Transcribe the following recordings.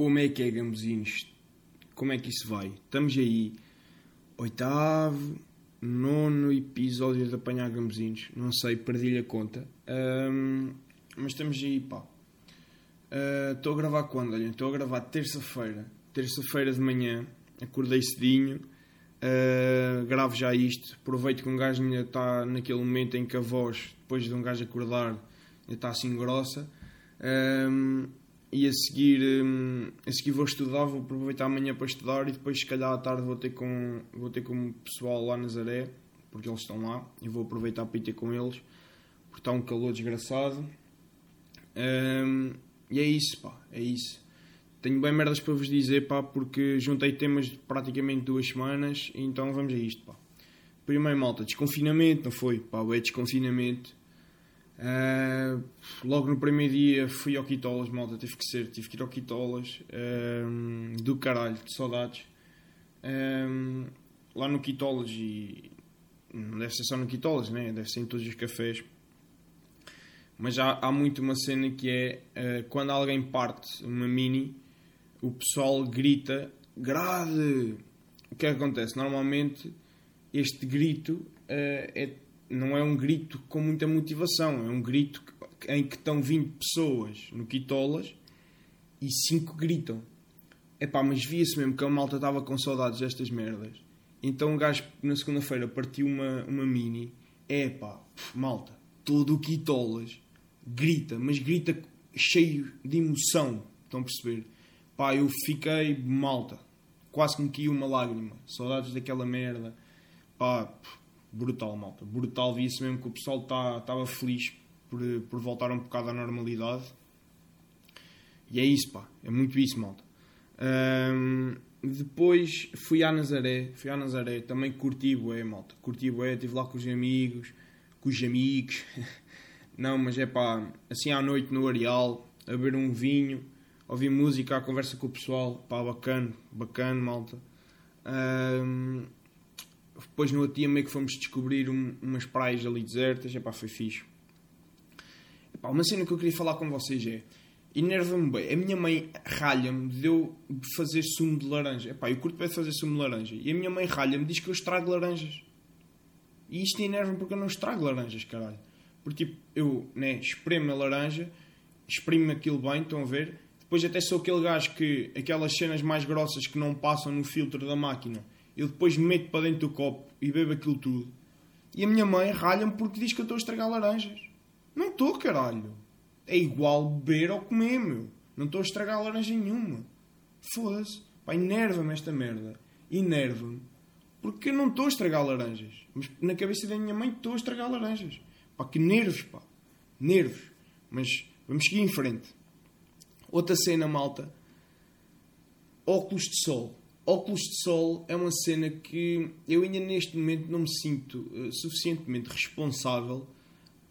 como é que é, Gambuzinos? Como é que isso vai? Estamos aí, oitavo, nono episódio de Apanhar Gambuzinos. Não sei, perdi-lhe a conta. Ahm, mas estamos aí, pá. Ah, Estou a gravar quando? Olha, estou a gravar terça-feira. Terça-feira de manhã. Acordei cedinho. Uh, gravo já isto. Aproveito que um gajo ainda está naquele momento em que a voz, depois de um gajo acordar, ainda está assim grossa. Um, e a seguir, um, a seguir vou estudar, vou aproveitar amanhã para estudar e depois se calhar à tarde vou ter com, vou ter com o pessoal lá na Nazaré, porque eles estão lá, e vou aproveitar para ir ter com eles, porque está um calor desgraçado. Um, e é isso, pá, é isso. Tenho bem merdas para vos dizer, pá, porque juntei temas de praticamente duas semanas, então vamos a isto, pá. Primeiro, malta, desconfinamento, não foi? Pá, é desconfinamento. Uh, logo no primeiro dia fui ao Quitolas, malta, teve que ser, tive que ir ao Quitolas, uh, do caralho, de saudades. Uh, lá no Quitolas, e não deve ser só no Quitolas, né? deve ser em todos os cafés. Mas há, há muito uma cena que é quando alguém parte uma mini, o pessoal grita grade. O que é que acontece? Normalmente este grito é não é um grito com muita motivação, é um grito em que estão 20 pessoas no Quitolas e 5 gritam. É pá, mas via-se mesmo que a malta estava com saudades destas merdas. Então o gajo na segunda-feira partiu uma, uma mini. É pá, malta, todo o Quitolas grita, mas grita cheio de emoção. Estão a perceber? Pá, eu fiquei malta, quase que me caiu uma lágrima. Saudades daquela merda. Pá, brutal, malta. Brutal. Vi-se mesmo que o pessoal estava tá, feliz por, por voltar um bocado à normalidade. E é isso, pá. É muito isso, malta. Um, depois fui à Nazaré. Fui à Nazaré. Também curti bué, malta. Curti bué. Estive lá com os amigos. Com os amigos. Não, mas é pá. Assim à noite no Areal. A beber um vinho. Ouvir música. A conversa com o pessoal. Pá, bacana. Bacana, malta. Um, depois no outro dia meio que fomos descobrir um, umas praias ali desertas, epá, foi fixe. Epá, uma cena que eu queria falar com vocês é, enerva-me bem, a minha mãe ralha-me de eu fazer sumo de laranja. Epá, eu curto bem fazer sumo de laranja. E a minha mãe ralha-me, diz que eu estrago laranjas. E isto enerva-me porque eu não estrago laranjas, caralho. Porque tipo, eu, né, espremo a laranja, exprimo aquilo bem, estão a ver? Depois até sou aquele gajo que, aquelas cenas mais grossas que não passam no filtro da máquina eu depois me meto para dentro do copo e bebo aquilo tudo. E a minha mãe ralha-me porque diz que eu estou a estragar laranjas. Não estou, caralho. É igual beber ou comer, meu. Não estou a estragar laranja nenhuma. Foda-se. Pá, enerva-me esta merda. Enerva-me. Porque eu não estou a estragar laranjas. Mas na cabeça da minha mãe estou a estragar laranjas. Pá, que nervos, pá. Nervos. Mas vamos seguir em frente. Outra cena, malta. Óculos de sol óculos de sol é uma cena que eu ainda neste momento não me sinto uh, suficientemente responsável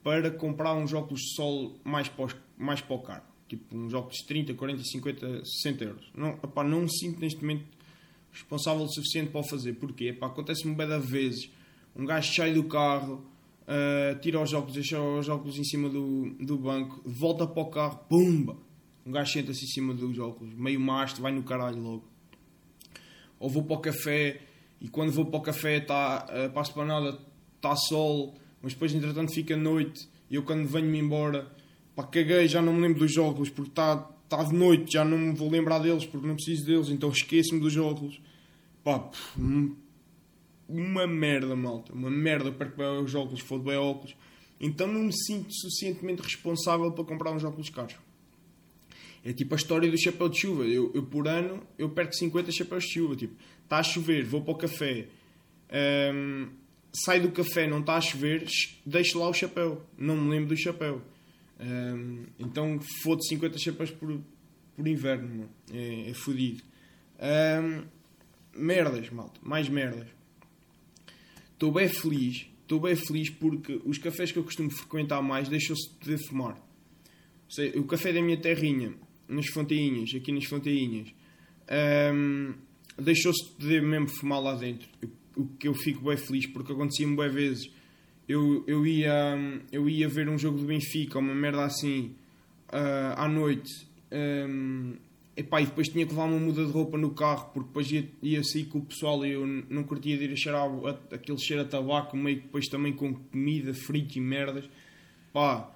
para comprar uns óculos de sol mais para, os, mais para o caro. Tipo, uns óculos de 30, 40, 50, 60 euros. Não, epá, não me sinto neste momento responsável o suficiente para o fazer. Porquê? Acontece-me bem de vezes. Um gajo sai do carro, uh, tira os óculos, deixa os óculos em cima do, do banco, volta para o carro, pumba! Um gajo senta-se em cima dos óculos, meio mastro, vai no caralho logo ou vou para o café e quando vou para o café está uh, para a esplanada está sol, mas depois entretanto fica noite e eu quando venho-me embora pá, caguei, já não me lembro dos óculos porque está tá de noite, já não me vou lembrar deles porque não preciso deles, então esqueço-me dos óculos. Pá, hum, uma merda, malta, uma merda para que os óculos, bem óculos. Então não me sinto suficientemente responsável para comprar uns óculos caros. É tipo a história do chapéu de chuva. Eu, eu por ano eu perco 50 chapéus de chuva. Tipo, está a chover, vou para o café, um, sai do café, não está a chover, deixo lá o chapéu. Não me lembro do chapéu. Um, então foda 50 chapéus por, por inverno, mano. É, é fodido. Um, merdas, malta. Mais merdas. Estou bem feliz. Estou bem feliz porque os cafés que eu costumo frequentar mais deixam-se de fumar. Sei, o café da minha terrinha nas fontainhas, aqui nas fontainhas, um, deixou-se de mesmo fumar lá dentro. O que eu fico bem feliz, porque acontecia-me bem vezes. Eu, eu, ia, eu ia ver um jogo do Benfica, uma merda assim, uh, à noite. Um, e depois tinha que levar uma muda de roupa no carro porque depois ia, ia sair com o pessoal e eu não curtia de ir a cheirar a, aquele cheiro a tabaco, meio que depois também com comida, frito e merdas. Pá,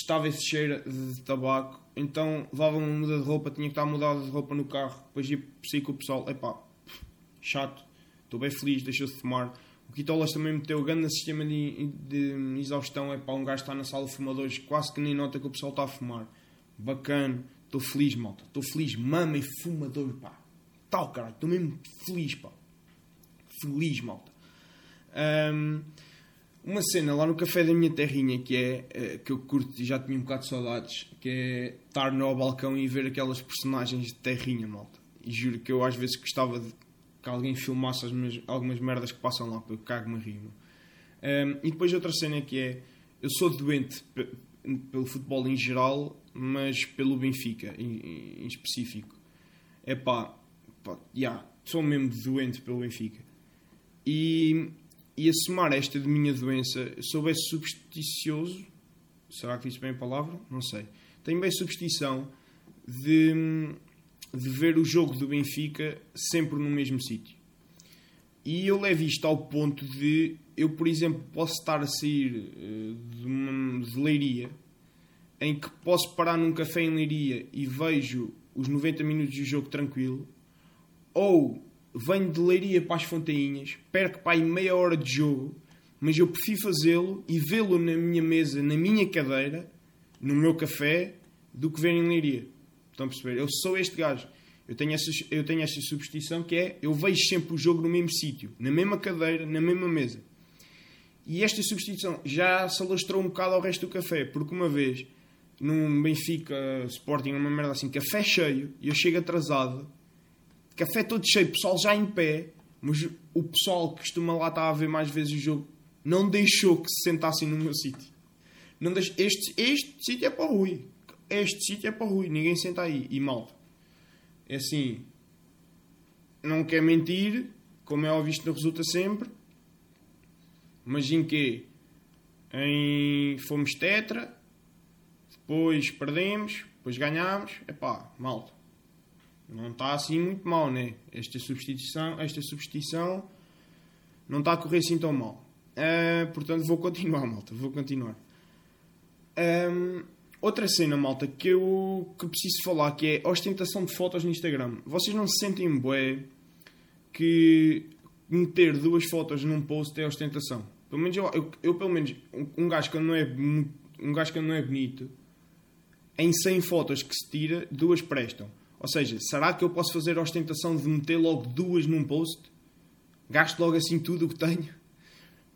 estava esse cheiro de tabaco, então levava uma muda de roupa, tinha que estar mudada de roupa no carro, depois ia sair com o pessoal, epá, chato, estou bem feliz, deixou-se de fumar. O Quitolas também meteu grande sistema de, de exaustão, é para um gajo estar na sala de fumadores, quase que nem nota que o pessoal está a fumar. Bacana, estou feliz, malta, estou feliz, mama e fumador, pá. Tal, caralho, estou mesmo feliz, pá. Feliz, malta. Um, uma cena lá no café da minha terrinha que é eh, que eu curto e já tinha um bocado de saudades, que é estar no balcão e ver aquelas personagens de terrinha, malta. E juro que eu às vezes gostava de que alguém filmasse as minhas, algumas merdas que passam lá, porque eu cago-me rir. Um, e depois outra cena que é, eu sou doente pelo futebol em geral, mas pelo Benfica em, em específico. É pá, pá yeah, sou mesmo doente pelo Benfica. E e a somar esta de minha doença, sou bem supersticioso, será que disse bem a palavra? Não sei. Tenho bem superstição de, de ver o jogo do Benfica sempre no mesmo sítio. E eu levo isto ao ponto de eu, por exemplo, posso estar a sair uh, de uma de leiria em que posso parar num café em leiria e vejo os 90 minutos do jogo tranquilo, ou venho de Leiria para as Fontainhas, perco para aí meia hora de jogo, mas eu prefiro fazê-lo e vê-lo na minha mesa, na minha cadeira, no meu café, do que ver em Leiria. Estão a perceber? Eu sou este gajo. Eu tenho, essa, eu tenho esta substituição que é eu vejo sempre o jogo no mesmo sítio, na mesma cadeira, na mesma mesa. E esta substituição já se alastrou um bocado ao resto do café, porque uma vez num Benfica Sporting, uma merda assim, café cheio, e eu chego atrasado café todo cheio, pessoal já em pé, mas o pessoal que costuma lá estar a ver mais vezes o jogo não deixou que se sentassem no meu sítio. Não deixo, este, este sítio é para o Rui. Este sítio é para o Rui. Ninguém senta aí. E malta. É assim. Não quer mentir. Como é óbvio, isto não resulta sempre. Em quê? Em fomos tetra. Depois perdemos. Depois ganhámos. Epá, malta não está assim muito mal, né? Esta substituição, esta substituição não está a correr assim tão mal. Uh, portanto, vou continuar, malta. Vou continuar. Um, outra cena, malta, que eu que preciso falar, que é ostentação de fotos no Instagram. Vocês não se sentem bué que meter duas fotos num post é ostentação? Pelo menos eu, eu, eu pelo menos, um, um gajo que não é um gajo que não é bonito, em 100 fotos que se tira, duas prestam. Ou seja, será que eu posso fazer a ostentação de meter logo duas num post? Gasto logo assim tudo o que tenho?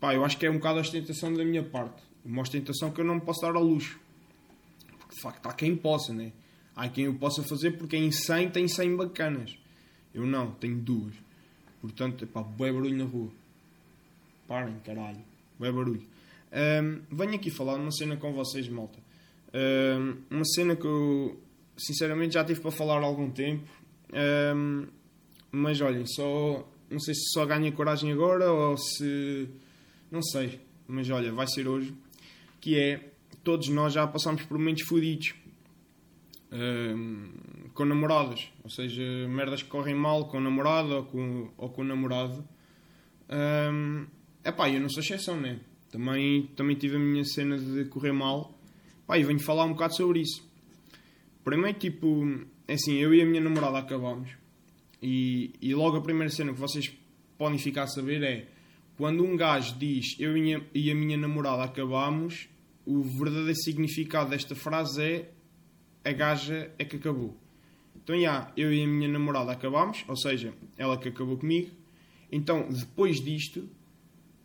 Pá, eu acho que é um bocado a ostentação da minha parte. Uma ostentação que eu não posso dar ao luxo. Porque de facto há quem possa, né? Há quem eu possa fazer porque em 100 tem 100 bacanas. Eu não, tenho duas. Portanto, pá, bué barulho na rua. Parem, caralho. Bué barulho. Um, venho aqui falar uma cena com vocês, malta. Um, uma cena que eu sinceramente já tive para falar algum tempo. Um, mas olhem, só não sei se só ganha coragem agora ou se não sei, mas olha, vai ser hoje. Que é todos nós já passamos por momentos fodidos um, com namoradas, ou seja, merdas que correm mal com namorada ou com, ou com namorado. Um, epá, eu não sou exceção, né? Também, também tive a minha cena de correr mal. Pá, e venho falar um bocado sobre isso. Primeiro, tipo, é assim, eu e a minha namorada acabámos. E, e logo a primeira cena que vocês podem ficar a saber é quando um gajo diz eu e a, minha namorada acabámos, o verdadeiro significado desta frase é a gaja é que acabou. Então, já, eu e a minha namorada acabámos, ou seja, ela que acabou comigo. Então, depois disto,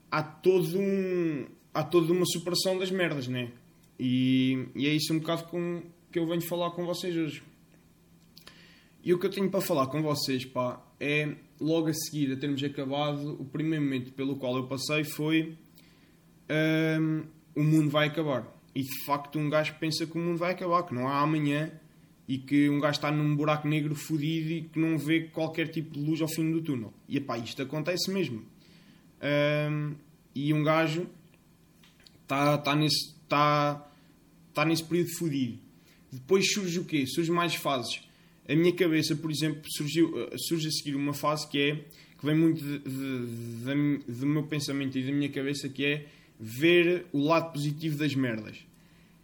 há todo um há toda uma superação das merdas, né? E, e é isso um bocado com, que eu venho falar com vocês hoje. E o que eu tenho para falar com vocês, pá, é logo a seguir a termos acabado, o primeiro momento pelo qual eu passei foi um, o mundo vai acabar. E de facto um gajo pensa que o mundo vai acabar, que não há amanhã e que um gajo está num buraco negro fodido e que não vê qualquer tipo de luz ao fim do túnel. E pá, isto acontece mesmo. Um, e um gajo está tá nesse, tá, tá nesse período fodido. Depois surge o quê? Surge mais fases. a minha cabeça, por exemplo, surgiu, uh, surge a seguir uma fase que é que vem muito de, do meu pensamento e da minha cabeça, que é ver o lado positivo das merdas.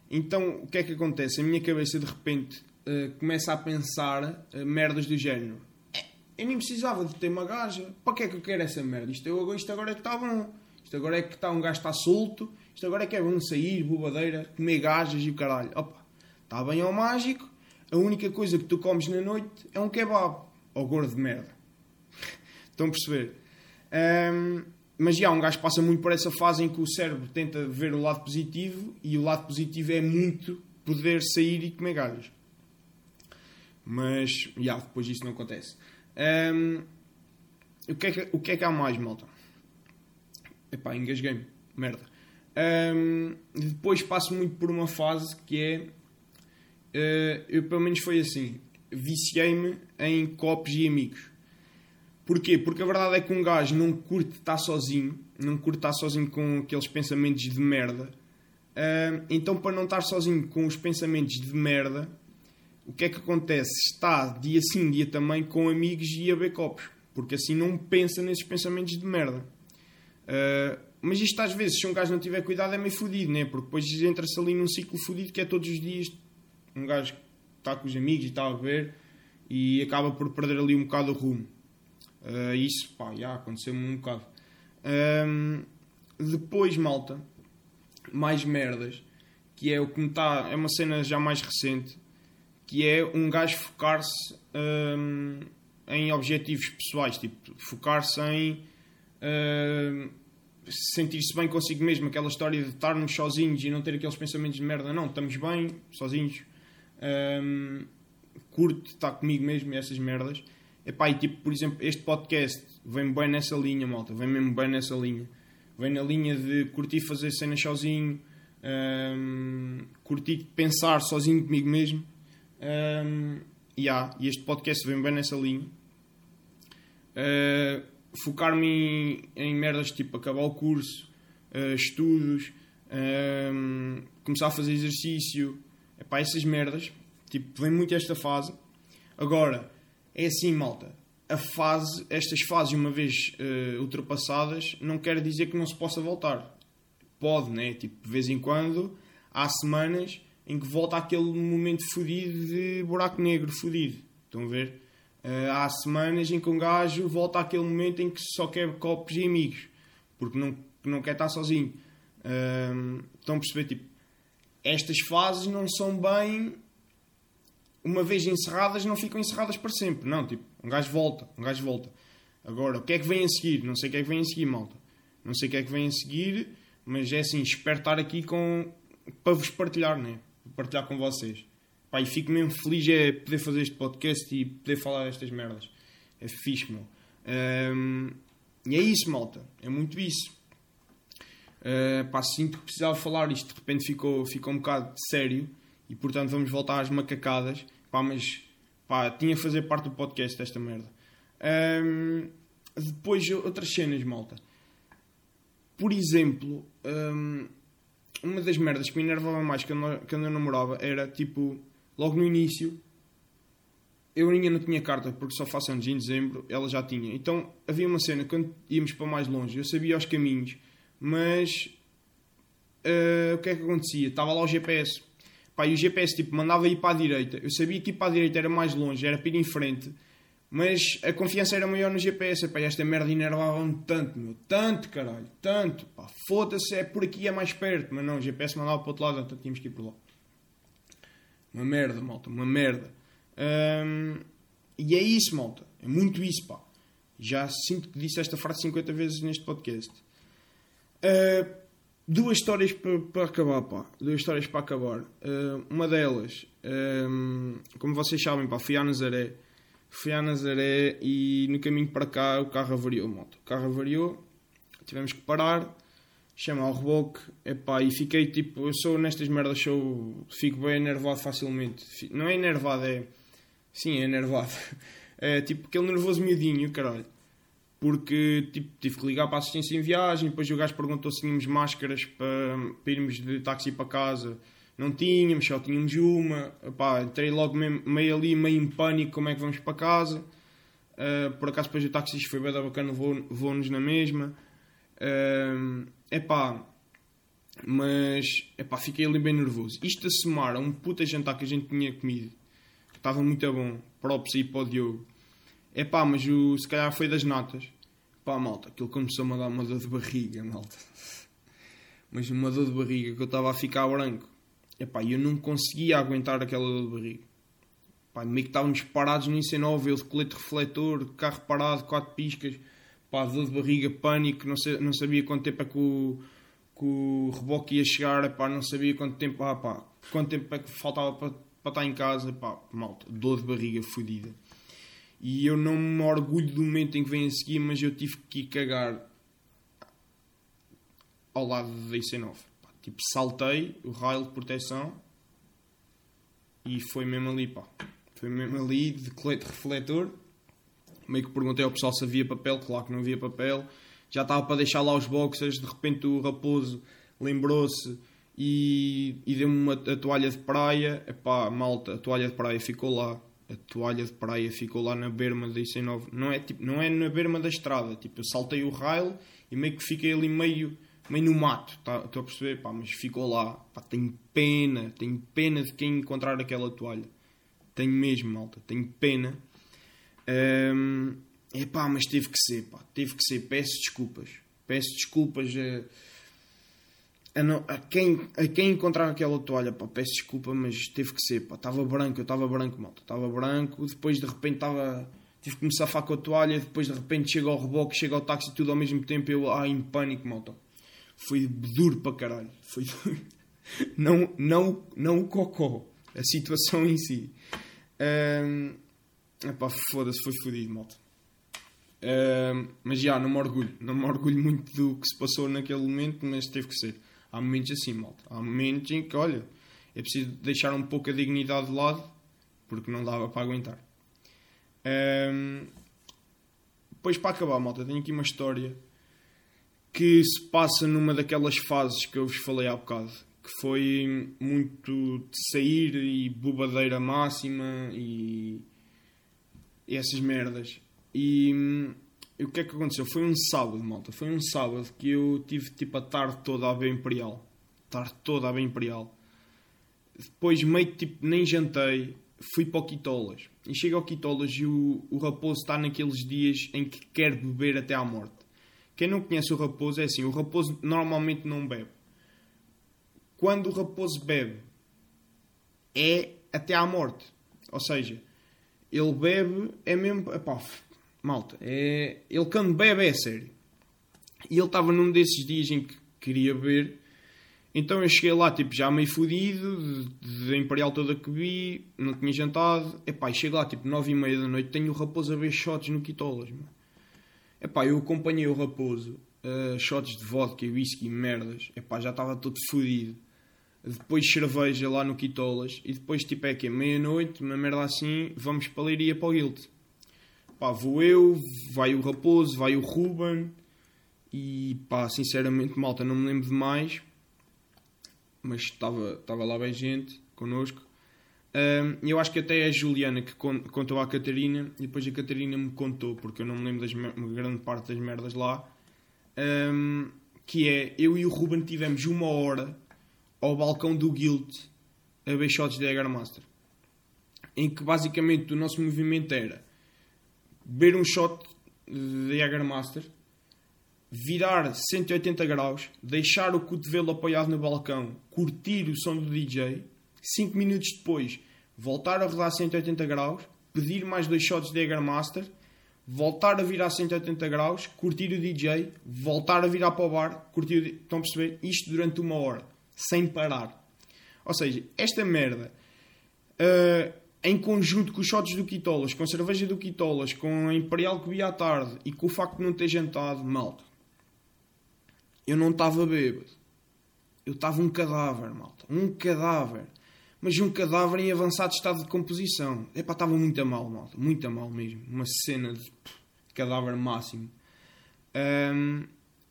Então, o que é que acontece? A minha cabeça, de repente, uh, começa a pensar uh, merdas do género. É, eu nem precisava de ter uma gaja. Para que é que eu quero essa merda? Isto, eu, isto agora é que está bom. Isto agora é que está um gajo está solto. Isto agora é que é bom sair, bobadeira, comer gajas e o caralho. Opa, está bem ao mágico. A única coisa que tu comes na noite é um kebab. Ou gordo de merda. Estão a perceber? Um, mas já, um gajo passa muito por essa fase em que o cérebro tenta ver o lado positivo e o lado positivo é muito poder sair e comer galhos. Mas, já, depois isso não acontece. Um, o, que é que, o que é que há mais, malta? Epá, engasguei-me. Merda. Um, depois passo muito por uma fase que é. Uh, eu, pelo menos, foi assim. Viciei-me em copos e amigos. Porquê? Porque a verdade é que um gajo não curte estar sozinho, não curte estar sozinho com aqueles pensamentos de merda. Uh, então, para não estar sozinho com os pensamentos de merda, o que é que acontece? Está dia sim, dia também com amigos e a ver copos. Porque assim não pensa nesses pensamentos de merda. Uh, mas isto às vezes, se um gajo não tiver cuidado, é meio fodido, né? Porque depois entra-se ali num ciclo fodido que é todos os dias um gajo está com os amigos e está a ver e acaba por perder ali um bocado o rumo. Uh, isso, pá, já aconteceu-me um bocado. Um, depois, malta, mais merdas, que é o que me está. É uma cena já mais recente, que é um gajo focar-se um, em objetivos pessoais, tipo, focar-se em sentir-se bem consigo mesmo, aquela história de estarmos sozinhos e não ter aqueles pensamentos de merda, não, estamos bem, sozinhos, um, curto estar comigo mesmo e essas merdas. Epá, e tipo, por exemplo, este podcast vem bem nessa linha, malta. Vem mesmo bem nessa linha. Vem na linha de curtir fazer cenas sozinho, um, curtir pensar sozinho comigo mesmo. Um, yeah, e este podcast vem bem nessa linha. Uh, Focar-me em, em, merdas tipo acabar o curso, uh, estudos, um, começar a fazer exercício. Epá, essas merdas. Tipo, vem muito esta fase. Agora é assim, malta. A fase, estas fases, uma vez uh, ultrapassadas, não quer dizer que não se possa voltar. Pode, né? Tipo, de vez em quando, há semanas em que volta aquele momento fodido de buraco negro fodido. Estão a ver? Uh, há semanas em que um gajo volta àquele momento em que só quer copos e amigos, porque não, não quer estar sozinho. Uh, estão a perceber? Tipo, estas fases não são bem uma vez encerradas, não ficam encerradas para sempre. Não, tipo, um gajo volta, um gajo volta. Agora, o que é que vem a seguir? Não sei o que é que vem a seguir, malta. Não sei o que é que vem a seguir, mas é assim, espero estar aqui com... para vos partilhar, né? Partilhar com vocês. Pá, e fico mesmo feliz é poder fazer este podcast e poder falar destas merdas. É fixe, meu. Um, e é isso, malta. É muito isso. Uh, pá, sinto que precisava falar isto. De repente ficou, ficou um bocado sério e portanto vamos voltar às macacadas. Pá, mas pá, tinha a fazer parte do podcast desta merda. Um, depois, outras cenas, malta. Por exemplo, um, uma das merdas que me enervava mais quando, quando eu namorava era tipo, logo no início, eu ainda não tinha carta porque só faço anos em dezembro, ela já tinha. Então havia uma cena quando íamos para mais longe, eu sabia os caminhos, mas uh, o que é que acontecia? Estava lá o GPS Pá, e o GPS tipo, mandava ir para a direita. Eu sabia que ir para a direita era mais longe, era para ir em frente. Mas a confiança era maior no GPS. Pá, esta merda enervava-me tanto, meu. Tanto, caralho. Tanto. Foda-se, é por aqui, é mais perto. Mas não, o GPS mandava para o outro lado, então tínhamos que ir por lá. Uma merda, malta. Uma merda. E é isso, malta. É muito isso, pá. Já sinto que disse esta frase 50 vezes neste podcast. Uh, duas histórias para, acabar, pá. Duas histórias para acabar. Uh, uma delas, um, como vocês sabem, pá, fui à Nazaré. Fui à Nazaré e no caminho para cá o carro avariou, moto. O carro avariou, tivemos que parar, chamar o reboque, epá, e fiquei tipo, eu sou nestas merdas, sou, fico bem enervado facilmente. Não é enervado, é. Sim, é enervado. É tipo aquele nervoso miudinho, caralho porque tipo, tive que ligar para a assistência em viagem, depois o gajo perguntou se tínhamos máscaras para, para irmos de táxi para casa, não tínhamos, só tínhamos uma. Pá, entrei logo meio, meio ali, meio em pânico, como é que vamos para casa. Uh, por acaso depois o taxista foi bem bacana, vou-nos na mesma. Uh, epá, mas epá, fiquei ali bem nervoso. Isto a somar a um puta jantar que a gente tinha comido, que estava muito bom, props aí para o Diogo. Epá, mas o, se calhar foi das notas. Pá, malta, aquilo começou-me a dar uma dor de barriga, malta. Mas uma dor de barriga que eu estava a ficar branco. Epá, eu não conseguia aguentar aquela dor de barriga. Pá, meio que estávamos parados no IC9, eu de colete refletor, carro parado, quatro piscas, pá, dor de barriga, pânico, não, sei, não sabia quanto tempo é que o, que o reboque ia chegar, pá, não sabia quanto tempo, ah, pá, quanto tempo é que faltava para, para estar em casa, pá, malta, dor de barriga fodida. E eu não me orgulho do momento em que vem a seguir, mas eu tive que cagar ao lado da IC9. Tipo, saltei o raio de proteção e foi mesmo ali, pá. Foi mesmo ali, de colete refletor. Meio que perguntei ao pessoal se havia papel, claro que não havia papel. Já estava para deixar lá os boxers, de repente o raposo lembrou-se e, e deu-me uma a toalha de praia. Epá, malta, a toalha de praia ficou lá. A toalha de praia ficou lá na berma da IC9. Não é, tipo, não é na berma da estrada. Tipo, eu saltei o rail e meio que fiquei ali meio meio no mato, tá, estou a perceber? Pá, mas ficou lá, pá, tenho pena, tenho pena de quem encontrar aquela toalha. Tenho mesmo, malta, tenho pena. Um, pá, mas teve que ser, pá, teve que ser. Peço desculpas, peço desculpas a, não, a, quem, a quem encontrar aquela toalha, pá, peço desculpa, mas teve que ser, pá, estava branco, eu estava branco, malta, estava branco, depois de repente estava tive que me safar com a toalha, depois de repente chega ao reboque, chega ao táxi tudo ao mesmo tempo, eu ah, em pânico, malta foi duro para caralho. Foi não, não, não o cocó, a situação em si. Um, epá, foda-se, foi fodido, malta. Um, mas já, não me orgulho. Não me orgulho muito do que se passou naquele momento, mas teve que ser. Há momentos assim, malta. Há momentos em que, olha, é preciso deixar um pouco a dignidade de lado, porque não dava para aguentar. Um, depois, para acabar, malta, tenho aqui uma história que se passa numa daquelas fases que eu vos falei há bocado, que foi muito de sair e bobadeira máxima e, e essas merdas. E, e, o que é que aconteceu? Foi um sábado, malta. Foi um sábado que eu tive tipo a tarde toda a ver Imperial. Tarde toda a ver Imperial. Depois, meio tipo, nem jantei, fui para o Quitolas. E chego ao Quitolas e o, o raposo está naqueles dias em que quer beber até à morte. Quem não conhece o raposo é assim: o raposo normalmente não bebe. Quando o raposo bebe, é até à morte. Ou seja, ele bebe, é mesmo. Epá, malta, é, ele quando bebe é sério. E ele estava num desses dias em que queria beber. Então eu cheguei lá, tipo, já meio fodido, de, Imperial toda que vi, não tinha jantado. Epá, e chego lá, tipo, nove e meia da noite, tenho o raposo a ver shots no Quitolas, mano. Epá, eu acompanhei o Raposo, uh, shots de vodka whisky, merdas. Epá, já estava todo fodido. Depois cerveja lá no Quitolas. E depois, tipo, é que meia-noite, uma merda assim, vamos para a Leiria para o Guild. Pá, vou eu, vai o Raposo, vai o Ruben. E pá, sinceramente, malta, não me lembro de mais. Mas estava lá bem gente connosco. Um, eu acho que até é a Juliana que contou à Catarina e depois a Catarina me contou, porque eu não me lembro das grande parte das merdas lá. Um, que é eu e o Ruben tivemos uma hora ao balcão do Guild a ver shots de Master em que basicamente o nosso movimento era beber um shot de Master virar 180 graus, deixar o cotovelo apoiado no balcão, curtir o som do DJ 5 minutos depois, voltar a rodar 180 graus, pedir mais dois shots de Master, voltar a virar 180 graus, curtir o DJ, voltar a virar para o bar, curtir o... Estão a perceber? Isto durante uma hora, sem parar. Ou seja, esta merda, uh, em conjunto com os shots do Quitolas, com a cerveja do Quitolas, com a Imperial que vi à tarde e com o facto de não ter jantado, malta, eu não estava bêbado. Eu estava um cadáver, malta. Um cadáver mas um cadáver em avançado estado de composição. Epá, estava muito mal, malta. Muito mal mesmo. Uma cena de cadáver máximo. Um,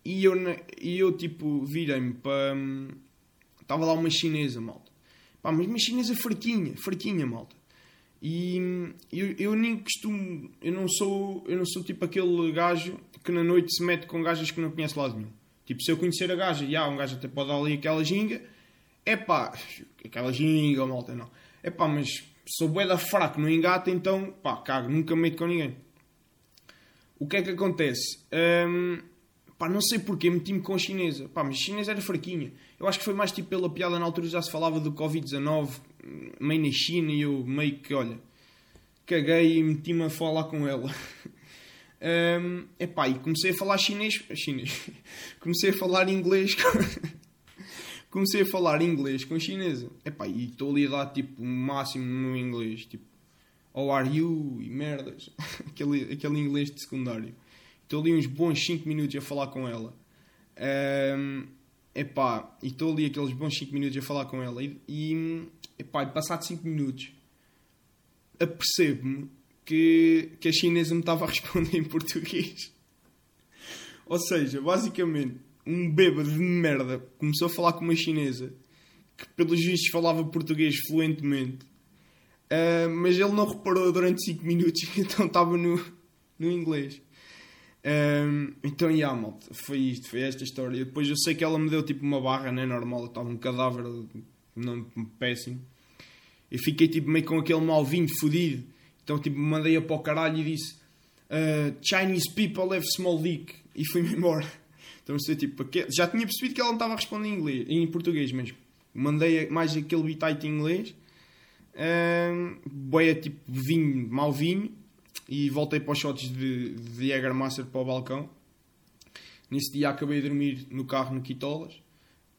e eu, e eu tipo, virei-me para. Estava lá uma chinesa, malta. Pá, mas uma chinesa fraquinha, fraquinha, malta. E eu, eu nem costumo, eu não sou, eu não sou tipo aquele gajo que na noite se mete com gajas que não conhece lado nenhum. Tipo, se eu conhecer a gaja, e há um gajo até pode dar ali aquela ginga, é pá, aquela ginga, malta, não. É pá, mas sou boeda fraco, não engata, então, pá, cago, nunca meto com ninguém. O que é que acontece? Hum, pá, não sei porquê, meti-me com a chinesa. Pá, mas a chinesa era fraquinha. Eu acho que foi mais tipo pela piada, na altura já se falava do Covid-19, meio na China, e eu meio que, olha, caguei e meti-me a falar com ela. Um, epá, e comecei a falar chinês. chinês. comecei a falar inglês. comecei a falar inglês com chinesa. Epá, e estou ali a dar tipo o máximo no inglês. Tipo, how are you? E merdas. aquele, aquele inglês de secundário. Estou ali uns bons 5 minutos a falar com ela. Um, epá, e estou ali aqueles bons 5 minutos a falar com ela. E, e epá, passado 5 minutos, apercebo-me que, que a chinesa me estava a responder em português. Ou seja, basicamente, um bêbado de merda começou a falar com uma chinesa que, pelos vistos, falava português fluentemente, uh, mas ele não reparou durante 5 minutos, então estava no, no inglês. Um, então, yeah, malta, foi isto, foi esta história. Depois eu sei que ela me deu tipo uma barra, né? Normal, estava um cadáver não, péssimo. Eu fiquei tipo meio com aquele mal vinho fodido então, tipo, mandei-a para o caralho e disse uh, Chinese people have small dick. E fui-me embora. Então, sei, tipo, já tinha percebido que ela não estava a responder em, inglês, em português mesmo. Mandei mais aquele bitite em inglês. Uh, boia, tipo, vinho, mau vinho. E voltei para os shots de, de Jägermaster para o balcão. Nesse dia acabei de dormir no carro no Quitolas.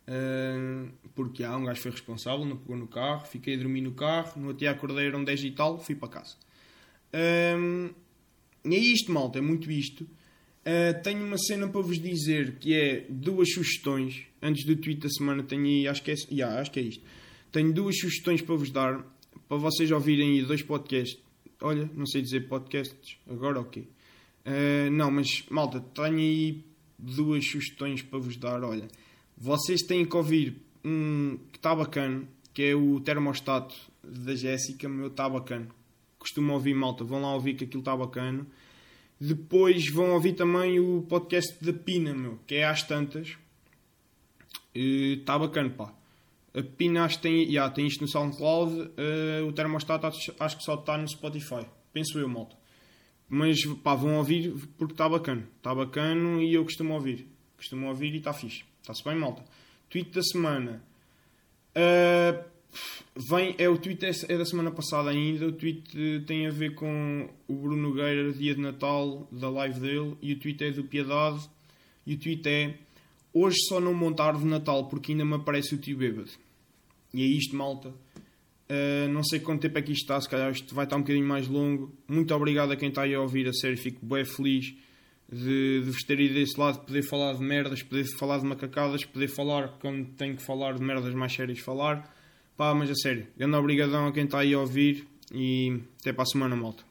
Uh, porque há um gajo foi responsável, não pegou no carro. Fiquei a dormir no carro. No outro dia acordei, eram 10 e tal. Fui para casa. Um, é isto, malta, é muito isto. Uh, tenho uma cena para vos dizer que é duas sugestões. Antes do tweet da semana tenho aí, acho que é, yeah, acho que é isto. Tenho duas sugestões para vos dar, para vocês ouvirem aí dois podcasts. Olha, não sei dizer podcasts, agora ok. Uh, não, mas malta, tenho aí duas sugestões para vos dar. Olha, vocês têm que ouvir um que está bacana, que é o termostato da Jéssica, meu está bacana costumam ouvir malta, vão lá ouvir que aquilo está bacana. Depois vão ouvir também o podcast da Pina, meu, que é às tantas. Está bacana, pá. A Pina acho que tem, yeah, tem isto no SoundCloud, uh, o termostato acho que só está no Spotify. Penso eu, malta. Mas pá, vão ouvir porque está bacana. Está bacana e eu costumo ouvir. Costumo ouvir e está fixe. Está-se bem, malta. Tweet da semana. Uh, Vem, é o tweet é, é da semana passada ainda. O tweet tem a ver com o Bruno Nogueira, dia de Natal, da live dele. E o tweet é do Piedade. E o tweet é: Hoje só não montar de Natal porque ainda me aparece o tio bêbado. E é isto, malta. Uh, não sei quanto tempo é que isto está, se calhar isto vai estar um bocadinho mais longo. Muito obrigado a quem está aí a ouvir a série, fico bem feliz de, de vos ter ido desse lado, poder falar de merdas, poder falar de macacadas, poder falar quando tenho que falar de merdas mais sérias, falar. Pá, mas a sério, grande obrigadão a quem está aí a ouvir e até para a semana, malta.